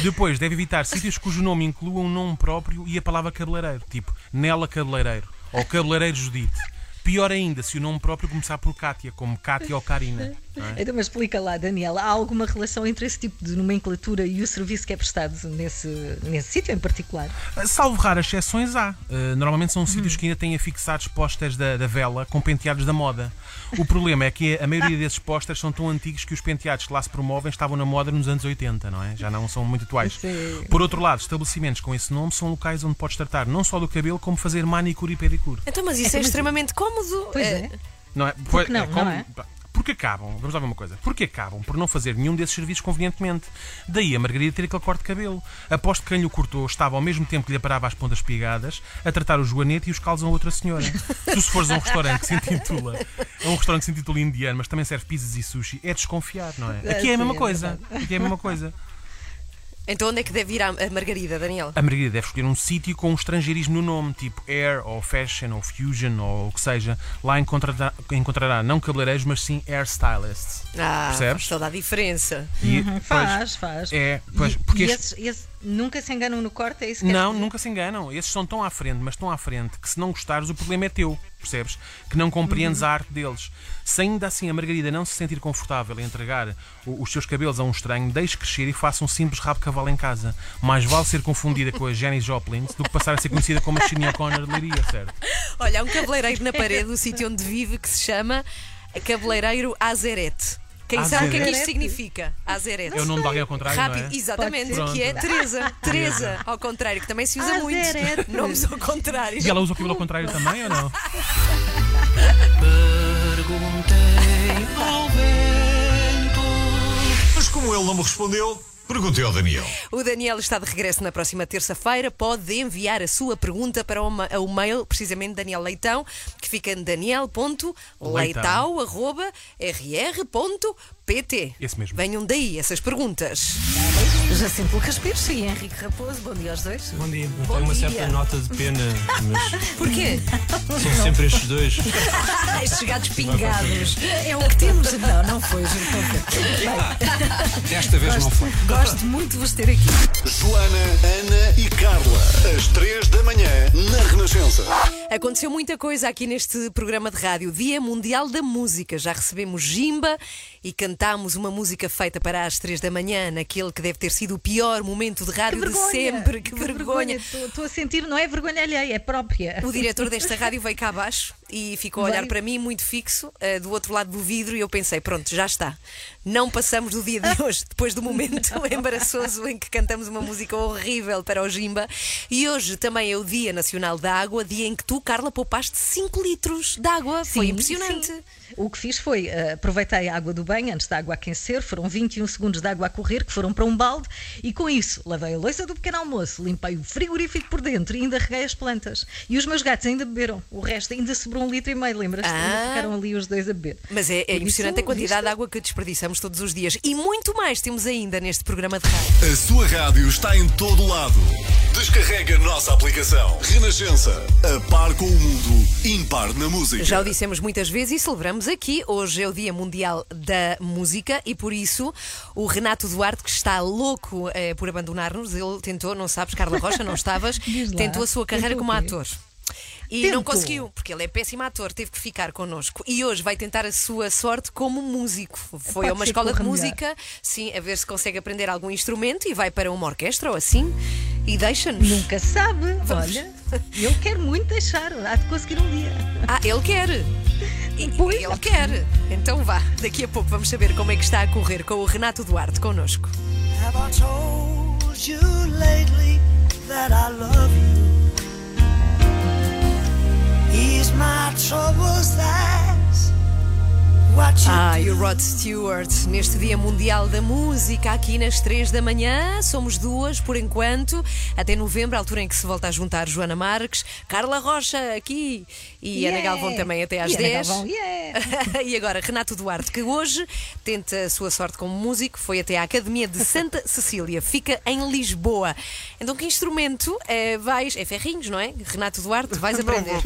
Depois, deve evitar sítios cujo nome inclua um nome próprio e a palavra cabeleireiro, tipo Nela Cabeleireiro ou Cabeleireiro Judite. Pior ainda, se o nome próprio começar por Cátia, como Cátia ou Karina. é? então, mas explica lá, Daniel, há alguma relação entre esse tipo de nomenclatura e o serviço que é prestado nesse, nesse sítio em particular? Salvo raras exceções, há. Uh, normalmente são sítios que ainda têm afixados pósteres da, da vela com penteados da moda. O problema é que a maioria desses pósteres são tão antigos que os penteados que lá se promovem estavam na moda nos anos 80, não é? Já não são muito atuais. Sim. Por outro lado, estabelecimentos com esse nome são locais onde podes tratar não só do cabelo, como fazer manicure e pedicure. Então, mas isso é, extremamente cómodo. Pois Eh, é. Não é? Porque não, como- não é? Porque acabam, vamos lá ver uma coisa, porque acabam por não fazer nenhum desses serviços convenientemente. Daí a Margarida ter aquele corte de cabelo. Aposto que quem lhe o cortou estava ao mesmo tempo que lhe aparava as pontas pigadas a tratar o joanete e os calos a outra senhora. tu, se fores a um restaurante que se intitula, a um restaurante que se intitula indiano, mas também serve pizzas e sushi, é desconfiar, não é? Aqui é a mesma é coisa. Aqui é a mesma coisa. Então, onde é que deve ir a a Margarida, Daniel? A Margarida deve escolher um sítio com um estrangeirismo no nome, tipo Air ou Fashion ou Fusion ou o que seja. Lá encontrará, encontrará não cabeleireiros, mas sim hairstylists. Ah, Percebes? faz toda a diferença. E, Uhum, pois, faz, faz. É, pois, e, porque e este- esses, nunca se enganam no corte, é isso que Não, nunca se enganam. Esses são tão à frente, mas tão à frente, que se não gostares, o problema é teu. Percebes? Que não compreendes Uhum. a arte deles. Se ainda assim a Margarida não se sentir confortável em entregar o- os seus cabelos a um estranho, deixe crescer e faça um simples rabo cavalo em casa. Mais vale ser confundida com a Janis Joplin do que passar a ser conhecida como a Sinead O'Connor de Leiria, certo? Olha, há um cabeleireiro na parede do sítio onde vive que se chama Cabeleireiro Azerete. Quem sabe o que é que isto significa? Azerete. É o nome de alguém ao contrário, Rápido, não é? exatamente, Pode ser. que é. *laughs* Teresa. Teresa, ao contrário, que também se usa Azerete. muito. Nomes ao contrário. E ela usa o cabelo ao contrário também ou não? Mas como ele não me respondeu, Perguntei ao Daniel. O Daniel está de regresso na próxima terça-feira. Pode enviar a sua pergunta para o, ma- o mail, precisamente Daniel Leitão, que fica em daniel.leitão.rr.pt. Esse mesmo. Venham daí essas perguntas. Jacinto Lucas Pires e Henrique Raposo, bom dia aos dois. Bom dia. Bom Tenho uma dia. certa nota de pena, mas *laughs* Porquê? são sempre estes dois. *laughs* Estes gatos pingados. É o que temos. Não, não foi, foi. *laughs* Desta vez não foi. Gosto muito de vos ter aqui. Joana, Ana e Carla. Às três da manhã, na Renascença. Aconteceu muita coisa aqui neste programa de rádio. Dia Mundial da Música. Já recebemos Jimba e cantámos uma música feita para às três da manhã, naquele que deve ter sido o pior momento de rádio de sempre. Que, vergonha. Estou a sentir, não é vergonha alheia, é própria. O diretor desta rádio veio cá abaixo e ficou a olhar Veio. para mim muito fixo, eh, do outro lado do vidro, e eu pensei: pronto, já está. Não passamos do dia de *laughs* hoje, depois do momento *laughs* embaraçoso em que cantamos uma música horrível para o Jimba. E hoje também é o Dia Nacional da Água, dia em que tu, Carla, poupaste 5 litros de água. Foi Sim, impressionante. sim. O que fiz foi, eh, aproveitei a água do banho antes da água aquecer, foram 21 segundos de água a correr, que foram para um balde, e com isso lavei a louça do pequeno almoço, limpei o frigorífico por dentro e ainda reguei as plantas. E os meus gatos ainda beberam. O resto ainda sobrou um litro e meio, lembras-te? Ah. Ficaram ali os dois a beber. Mas é, é Por isso, impressionante a quantidade viste? de água que desperdiçamos todos os dias. E muito mais temos ainda neste programa de rádio. A sua rádio está em todo lado. Descarrega a nossa aplicação. Renascença. A par com o mundo. Impar na música. Já o dissemos muitas vezes e celebramos aqui. Hoje é o Dia Mundial da Música e por isso o Renato Duarte, que está louco eh, por abandonar-nos, ele tentou, não sabes, Carla Rocha, não estavas, *laughs* tentou a sua carreira como ator. E não Tentou. conseguiu, porque ele é péssimo ator, teve que ficar connosco. E hoje vai tentar a sua sorte como músico. Foi Pode a uma escola de corra melhor. música, sim, a ver se consegue aprender algum instrumento e vai para uma orquestra ou assim e deixa-nos. Nunca sabe, olha. Eu quero muito deixar, há de conseguir um dia. Ah, ele quer. E- Pois. Ele quer. Então vá, daqui a pouco vamos saber como é que está a correr com o Renato Duarte connosco. Have I told you lately that I love Ah, e o Rod Stewart, neste Dia Mundial da Música, aqui nas 3 da manhã. Somos duas por enquanto, até novembro, a altura em que se volta a juntar Joana Marques, Carla Rocha aqui e Yeah. Ana Galvão também até às E Ana 10. Galvão, yeah. *laughs* e agora Renato Duarte, que hoje tenta a sua sorte como músico, foi até à Academia de Santa *laughs* Cecília, fica em Lisboa. Então, que instrumento eh, vais? É ferrinhos, não é? Renato Duarte, vais Não aprender.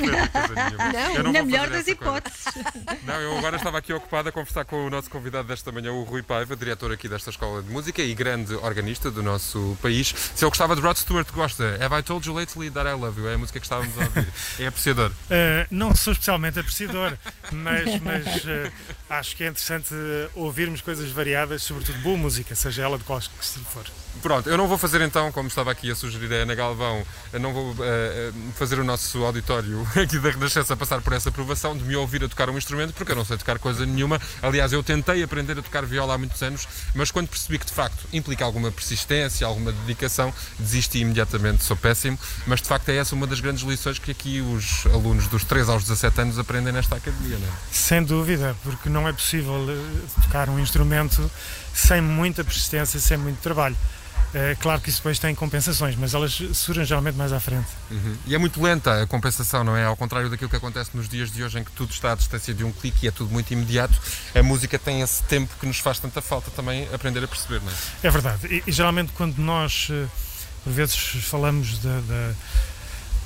Não? Eu não Na vou melhor fazer das essa coisa. hipóteses. Não, eu agora estava aqui ocupado a conversar com o nosso convidado desta manhã, o Rui Paiva, diretor aqui desta escola de música e grande organista do nosso país. Se ele gostava de Rod Stewart, gosta. Have I told you lately that I love you? É a música que estávamos a ouvir. É apreciador. Uh, *laughs* não sou especialmente apreciador, mas, mas uh, acho que é interessante uh, ouvirmos coisas variadas, sobretudo boa música, seja ela de qual que se for. Pronto, eu não vou fazer então, como estava aqui a sugerir a Ana Galvão, não vou eh, eh, fazer o nosso auditório *laughs* aqui da Renascença passar por essa aprovação de me ouvir a tocar um instrumento, porque eu não sei tocar coisa nenhuma. Aliás, eu tentei aprender a tocar viola há muitos anos, mas quando percebi que de facto implica alguma persistência, alguma dedicação, desisti imediatamente, sou péssimo. Mas de facto é essa uma das grandes lições que aqui os alunos dos 3 aos 17 anos aprendem nesta academia, não é? Sem dúvida, porque não é possível uh, tocar um instrumento sem muita persistência, sem muito trabalho. É claro que isso depois tem compensações, mas elas surgem geralmente mais à frente. Uhum. E é muito lenta a compensação, não é? Ao contrário daquilo que acontece nos dias de hoje, em que tudo está à distância de um clique e é tudo muito imediato, a música tem esse tempo que nos faz tanta falta também aprender a perceber, não é? É verdade. E, e geralmente quando nós, eh, por vezes, falamos da,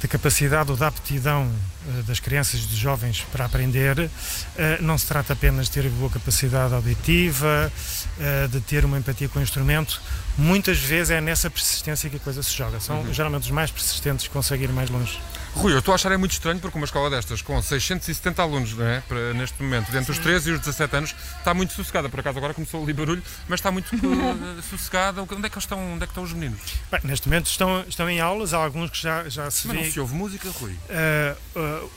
da, da capacidade ou da aptidão eh, das crianças e dos jovens para aprender, eh, não se trata apenas de ter boa capacidade auditiva, eh, de ter uma empatia com o instrumento. Muitas vezes é nessa persistência que a coisa se joga. São geralmente os mais persistentes que conseguem ir mais longe. Rui, eu estou a achar é muito estranho porque uma escola destas, com 670 alunos, é? Para, neste momento, entre os 13 e os 17 anos, está muito sossegada. Por acaso agora começou ali barulho, mas está muito *laughs* sossegada. Onde é que estão? Onde é que estão os meninos? Bem, neste momento estão, estão em aulas, há alguns que já, já se vê. Se ouve música, Rui?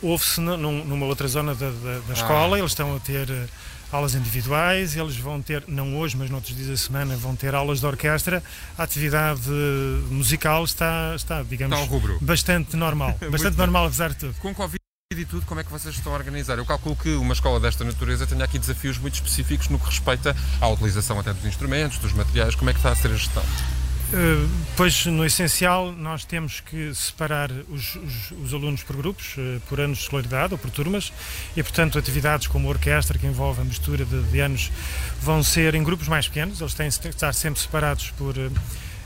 Houve-se nu- num- numa outra zona da, da- da escola, eles estão a ter eh, aulas individuais, eles vão ter, não hoje, mas noutros dias da semana, vão ter aulas de orquestra. A atividade musical está, está digamos, Está bastante normal. *laughs* Bastante normal, apesar de tudo. Com Covid de tudo, como é que vocês estão a organizar? Eu calculo que uma escola desta natureza tenha aqui desafios muito específicos no que respeita à utilização até dos instrumentos, dos materiais. Como é que está a ser a gestão? Uh, Pois, no essencial, nós temos que separar os, os- os alunos por grupos, eh, por anos de escolaridade ou por turmas, e, portanto, atividades como a orquestra, que envolve a mistura de, de anos, vão ser em grupos mais pequenos, eles têm de estar sempre separados por. eh,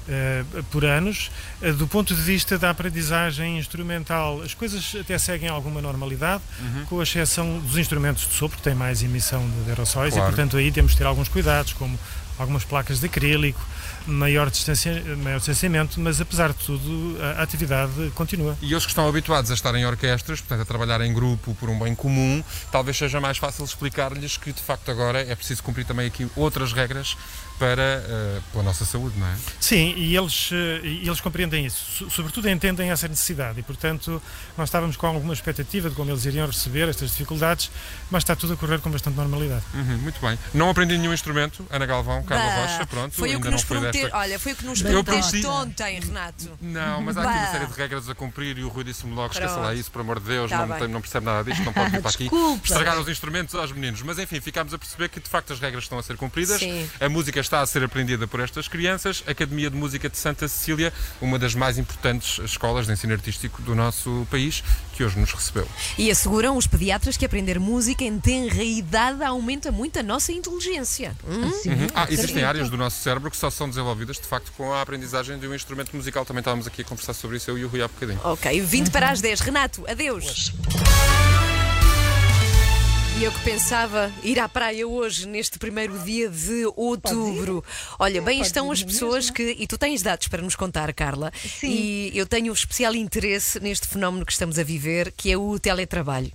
eh, por anos. Eh, Do ponto de vista da aprendizagem instrumental, as coisas até seguem alguma normalidade, Uhum. com exceção dos instrumentos de sopro, que têm mais emissão de, de aerossóis, Claro. e portanto aí temos de ter alguns cuidados, como algumas placas de acrílico, maior, maior distanciamento, mas apesar de tudo a, atividade continua. E eles que estão habituados a estar em orquestras, portanto a trabalhar em grupo por um bem comum, talvez seja mais fácil explicar-lhes que de facto agora é preciso cumprir também aqui outras regras para, eh, pela nossa saúde, não é? Sim, e eles, e eles compreendem isso, So- sobretudo entendem essa necessidade e, portanto, nós estávamos com alguma expectativa de como eles iriam receber estas dificuldades, mas está tudo a correr com bastante normalidade. Uhum, muito bem. Não aprendi nenhum instrumento, Ana Galvão, Carla Bah, Rocha, pronto, Foi o ainda que nos não foi prometer, desta. olha, foi o que nos prometeste ontem, Renato. Não, mas há aqui uma série de regras a cumprir e o Rui disse-me logo, esqueça lá isso, por amor de Deus, Tá não, tem- não percebe nada disto, não pode vir para aqui Desculpa. estragar os instrumentos aos meninos. Mas enfim, ficámos a perceber que de facto as regras estão a ser cumpridas, Sim. a música está a ser aprendida por estas crianças, a Academia de Música de Santa Cecília, uma das mais importantes escolas de ensino artístico do nosso país, que hoje nos recebeu. E asseguram os pediatras que aprender música em tenra idade aumenta muito a nossa inteligência. Hum? Uhum. Ah, existem áreas do nosso cérebro que só são desenvolvidas de facto com a aprendizagem de um instrumento musical. Também estávamos aqui a conversar sobre isso, eu e o Rui há bocadinho. Ok, 20 para as 10. Renato, adeus. E eu que pensava ir à praia hoje, neste primeiro dia de outubro. Olha, bem Pode estão as pessoas que. E tu tens dados para nos contar, Carla. Sim. E eu tenho especial interesse neste fenómeno que estamos a viver, que é o teletrabalho.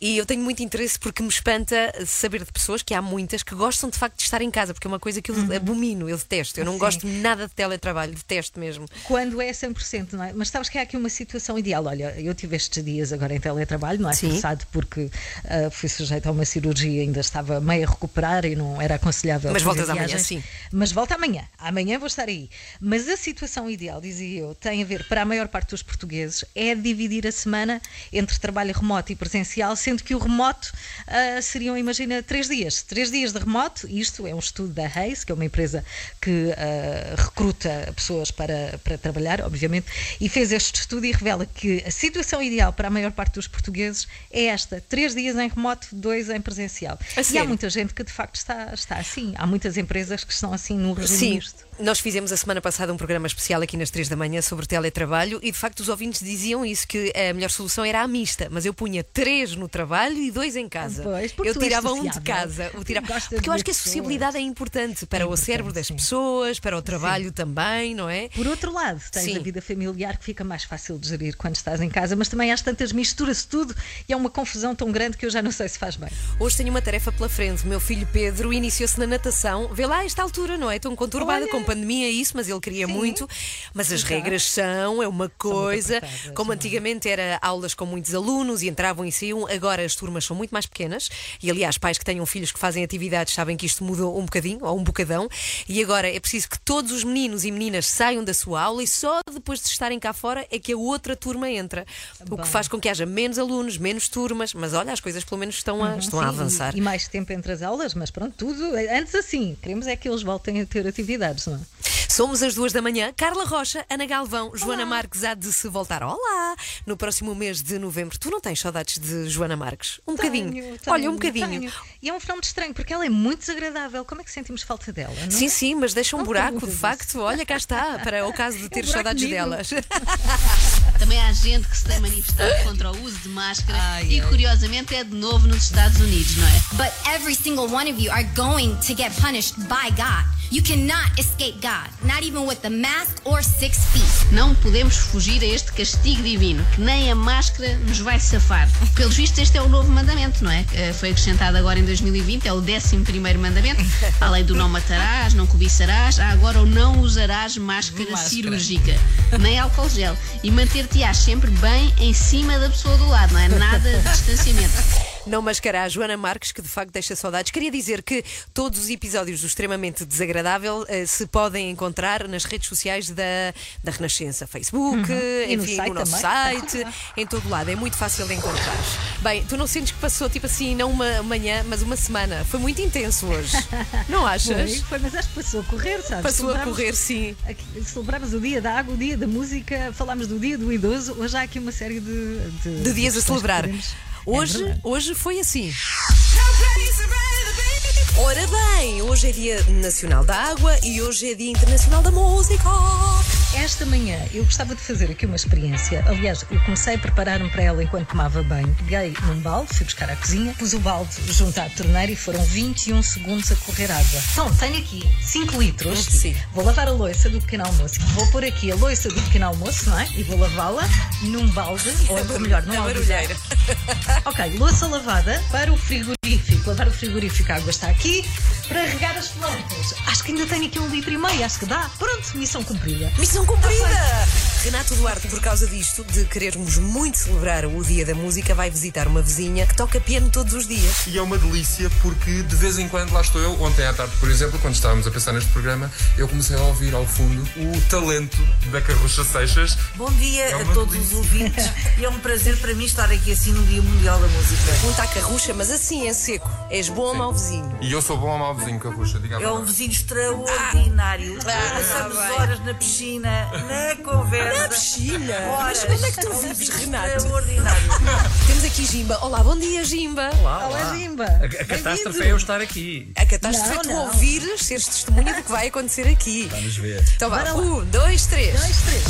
E eu tenho muito interesse porque me espanta saber de pessoas, que há muitas, que gostam de facto de estar em casa, porque é uma coisa que eu abomino, eu detesto. Eu não Sim. gosto nada de teletrabalho, detesto mesmo. Quando é 100%, não é? Mas sabes que há aqui uma situação ideal. Olha, eu tive estes dias agora em teletrabalho, não é? Sim. Forçado porque ah, fui sujeita a uma cirurgia, ainda estava meio a recuperar e não era aconselhável. Mas voltas amanhã, sim. Mas volta amanhã. Amanhã vou estar aí. Mas a situação ideal, dizia eu, tem a ver, para a maior parte dos portugueses, é dividir a semana entre trabalho remoto e presencial, sendo que o remoto ah, seriam, imagina, três dias. Três dias de remoto, isto é um estudo da Reis, que é uma empresa que ah, recruta pessoas para, para trabalhar, obviamente, e fez este estudo e revela que a situação ideal para a maior parte dos portugueses é esta: três dias em remoto, dois em presencial. E há muita gente que de facto está, está assim. Há muitas empresas que estão assim no regime Sim, misto. Nós fizemos a semana passada um programa especial aqui nas 3 da manhã sobre teletrabalho e de facto os ouvintes diziam isso, que a melhor solução era a mista, mas eu punha três no trabalho e dois em casa. Pois, porque eu tirava um de casa. o tirava- Porque eu acho que a sociabilidade é importante para o importante, cérebro das sim. pessoas, para o trabalho também, não é? Por outro lado, tens Sim. a vida familiar que fica mais fácil de gerir quando estás em casa, mas também às tantas mistura-se tudo e é uma confusão tão grande que eu já não sei se faz bem. Hoje tenho uma tarefa pela frente. O meu filho Pedro iniciou-se na natação. Vê lá a esta altura, não é? Tão conturbada Olha. com pandemia, isso, mas ele queria Sim. muito. Mas as Exato. regras são, é uma coisa. Como é? antigamente era aulas com muitos alunos e entravam e saíam, agora as turmas são muito mais pequenas. E aliás, pais que tenham filhos que fazem atividades sabem que isto mudou um bocadinho, ou um bocadão. E agora é preciso que todos os meninos e meninas saiam da sua aula e só depois de estarem cá fora é que a outra turma entra. O que faz com que haja menos alunos, menos turmas. Mas olha, as coisas pelo menos estão a, estão a Uhum, Sim, avançar. E, e mais tempo entre as aulas, mas pronto, tudo. Antes assim, queremos é que eles voltem a ter atividades, não é? Somos às duas da manhã. Carla Rocha, Ana Galvão, Joana Marques há de se voltar. Olá! No próximo mês de novembro. Tu não tens saudades de Joana Marques? Um bocadinho. Tenho, Olha, tenho, um bocadinho. tenho. E é um fenómeno estranho, porque ela é muito desagradável. Como é que sentimos falta dela? Não Sim, é? sim, mas deixa um Não buraco, de facto. Olha, cá está, para o caso de *laughs* ter Um saudades negro. delas. *laughs* Também há gente que se tem manifestado contra o uso de máscara e curiosamente é de novo nos Estados Unidos, não é? But every single one of you are going to get punished by God. You cannot escape God, not even with a mask or six feet. Não podemos fugir a este castigo divino, que nem a máscara nos vai safar. Pelos vistos, este é o novo mandamento, não é? Eh, Foi acrescentado agora em 2020, é o 11 mandamento. *laughs* Além do não matarás, não cobiçarás, há agora o não usarás máscara, Máscara. cirúrgica, nem álcool gel. E manter-te-ás sempre bem em cima da pessoa do lado, não é? Nada de distanciamento. Não mascarar a Joana Marques, que de facto deixa saudades. Queria dizer que todos os episódios do Extremamente Desagradável eh, se podem encontrar nas redes sociais da, da Renascença, Facebook, Uhum. E no enfim, site no nosso também. site, em todo lado. É muito fácil de encontrar. Bem, tu não sentes que passou tipo assim, não uma manhã, mas uma semana? Foi muito intenso hoje. *laughs* Não achas? Foi, foi, mas acho que passou a correr, sabes? Passou a correr, sim. aqui- Celebramos o dia da água, o dia da música, falámos do dia do idoso. Hoje há aqui uma série de, de, De dias a celebrar. podemos- Hoje, verdade. hoje foi assim. Ora bem, hoje é Dia Nacional da Água e hoje é Dia Internacional da Música. Esta manhã eu gostava de fazer aqui uma experiência. Aliás, eu comecei a preparar-me para ela enquanto tomava banho. Peguei num balde, fui buscar à cozinha, pus o balde junto à torneira e foram 21 segundos a correr água. Então, tenho aqui 5 litros. Sim. Vou lavar a louça do pequeno almoço. Vou pôr aqui a louça do pequeno almoço, não é? E vou lavá-la num balde, *laughs* ou melhor, num barulheira. *laughs* Ok, louça lavada para o frigorífico. Lavar o frigorífico, a água está aqui. Para regar as plantas. Acho que ainda tenho aqui um litro e meio, acho que dá. Pronto, missão cumprida. Missão cumprida! Renato Duarte, por causa disto, de querermos muito celebrar o Dia da Música, vai visitar uma vizinha que toca piano todos os dias. E é uma delícia porque de vez em quando lá estou eu. Ontem à tarde, por exemplo, quando estávamos a pensar neste programa, eu comecei a ouvir ao fundo o talento da Carrucha Seixas. Bom dia É a todos os ouvintes *laughs* e é um prazer para mim estar aqui assim no Dia Mundial da Música. Pergunta à carrucha, mas assim é seco. És bom ou mau vizinho? E eu sou bom ou mau vizinho, Carrucha, diga É um vizinho extraordinário. Ah, Passamos bem. horas na piscina, na conversa. Na piscina? Horas. Mas onde é que tu vives, Renato? Extraordinário. Temos aqui Jimba. Olá, bom dia, Jimba. Olá, Olá, olá. Jimba. A, a catástrofe é eu estar aqui. A catástrofe Não, é tu não. ouvires, seres testemunha do que vai acontecer aqui. Vamos ver. Então vá, um, dois, três. Dois, três.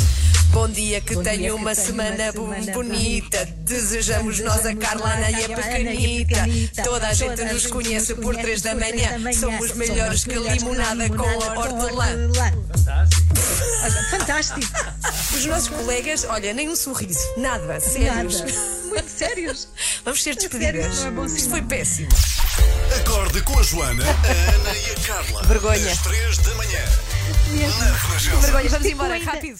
Bom dia, que Bom tenha uma semana, uma semana bonita. Desejamos nós a Desejamos Carla, nós a Ana e a Carla, Ana e a Pequenita. Pequenita. Toda a gente Toda nos gente conhece por três da manhã. da manhã. Somos melhores que limonada com hortelã. Fantástico. Fantástico. Os nossos colegas, olha, nem um sorriso, nada, sérios. Nada. Muito sérios. *laughs* Vamos ser despedidas. não é bom Isto foi péssimo. Acorde com a Joana, a Ana e a Carla. Vergonha. Às três da manhã. Vergonha, vamos embora, rápido.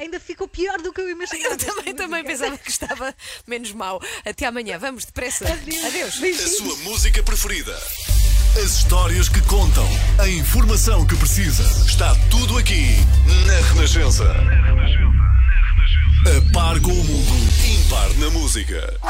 Ainda ficou pior do que eu imaginava. Eu também, também pensava que estava menos mal. Até amanhã, vamos depressa. Adeus. A sua música preferida. As histórias que contam. A informação que precisa. Está tudo aqui na Renascença. A par com o mundo. Impar na música.